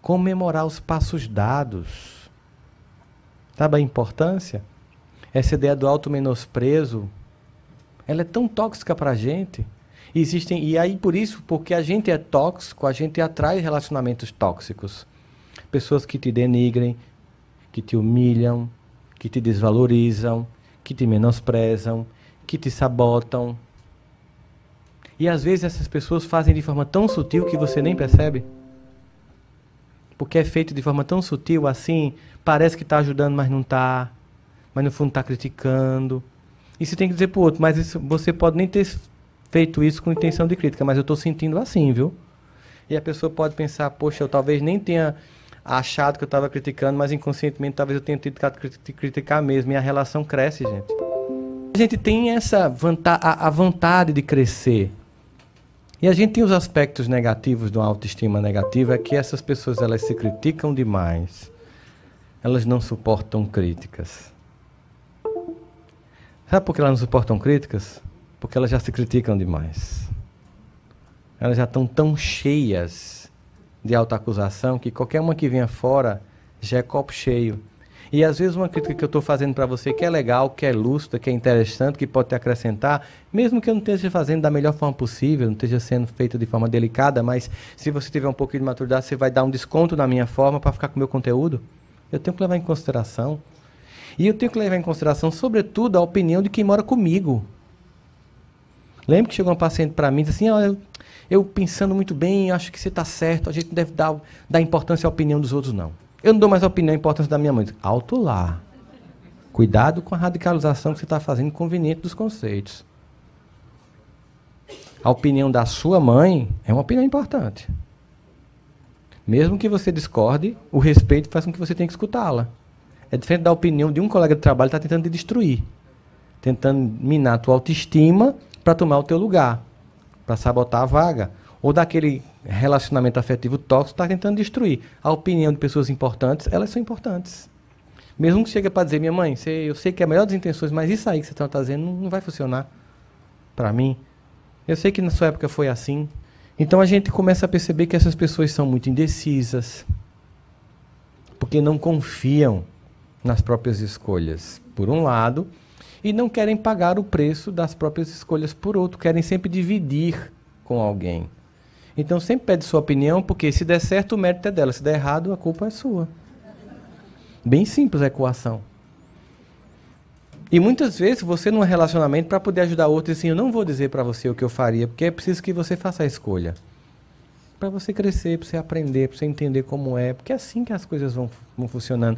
comemorar os passos dados. Sabe a importância? Essa ideia do auto-menosprezo, ela é tão tóxica para a gente. E existem, e aí por isso, porque a gente é tóxico, a gente atrai relacionamentos tóxicos. Pessoas que te denigrem, que te humilham, que te desvalorizam, que te menosprezam, que te sabotam. E às vezes essas pessoas fazem de forma tão sutil que você nem percebe. Porque é feito de forma tão sutil assim, parece que está ajudando, mas não está. Mas no fundo está criticando. E você tem que dizer para o outro, mas isso, você pode nem ter feito isso com intenção de crítica, mas eu estou sentindo assim, viu? E a pessoa pode pensar, poxa, eu talvez nem tenha achado que eu estava criticando, mas inconscientemente talvez eu tenha que criticar mesmo. E a relação cresce, gente. A gente tem essa vanta a, a vontade de crescer. E a gente tem os aspectos negativos de uma autoestima negativa, é que essas pessoas elas se criticam demais. Elas não suportam críticas. Sabe por que elas não suportam críticas? Porque elas já se criticam demais. Elas já estão tão cheias de autoacusação que qualquer uma que venha fora já é copo cheio. E às vezes uma crítica que eu estou fazendo para você que é legal, que é lúcida, que é interessante, que pode te acrescentar, mesmo que eu não esteja fazendo da melhor forma possível, não esteja sendo feita de forma delicada, mas se você tiver um pouquinho de maturidade, você vai dar um desconto na minha forma para ficar com o meu conteúdo. Eu tenho que levar em consideração. E eu tenho que levar em consideração, sobretudo, a opinião de quem mora comigo. Lembro que chegou uma paciente para mim e disse assim: oh, eu pensando muito bem, acho que você está certo, a gente deve dar, dar importância à opinião dos outros, não. Eu não dou mais opinião, a importância da minha mãe. Alto lá. Cuidado com a radicalização que você está fazendo conveniente dos conceitos. A opinião da sua mãe é uma opinião importante. Mesmo que você discorde, o respeito faz com que você tenha que escutá-la. É diferente da opinião de um colega de trabalho que está tentando te destruir. Tentando minar a tua autoestima para tomar o teu lugar para sabotar a vaga. Ou daquele relacionamento afetivo tóxico está tentando destruir. A opinião de pessoas importantes, elas são importantes. Mesmo que chegue para dizer, minha mãe, eu sei que é a melhor das intenções, mas isso aí que você está fazendo não vai funcionar para mim. Eu sei que na sua época foi assim. Então a gente começa a perceber que essas pessoas são muito indecisas, porque não confiam nas próprias escolhas, por um lado, e não querem pagar o preço das próprias escolhas por outro, querem sempre dividir com alguém. Então sempre pede sua opinião, porque se der certo o mérito é dela, se der errado a culpa é sua. Bem simples a equação. E muitas vezes você num relacionamento para poder ajudar outro, assim, eu não vou dizer para você o que eu faria, porque é preciso que você faça a escolha. Para você crescer, para você aprender, para você entender como é, porque é assim que as coisas vão, vão funcionando.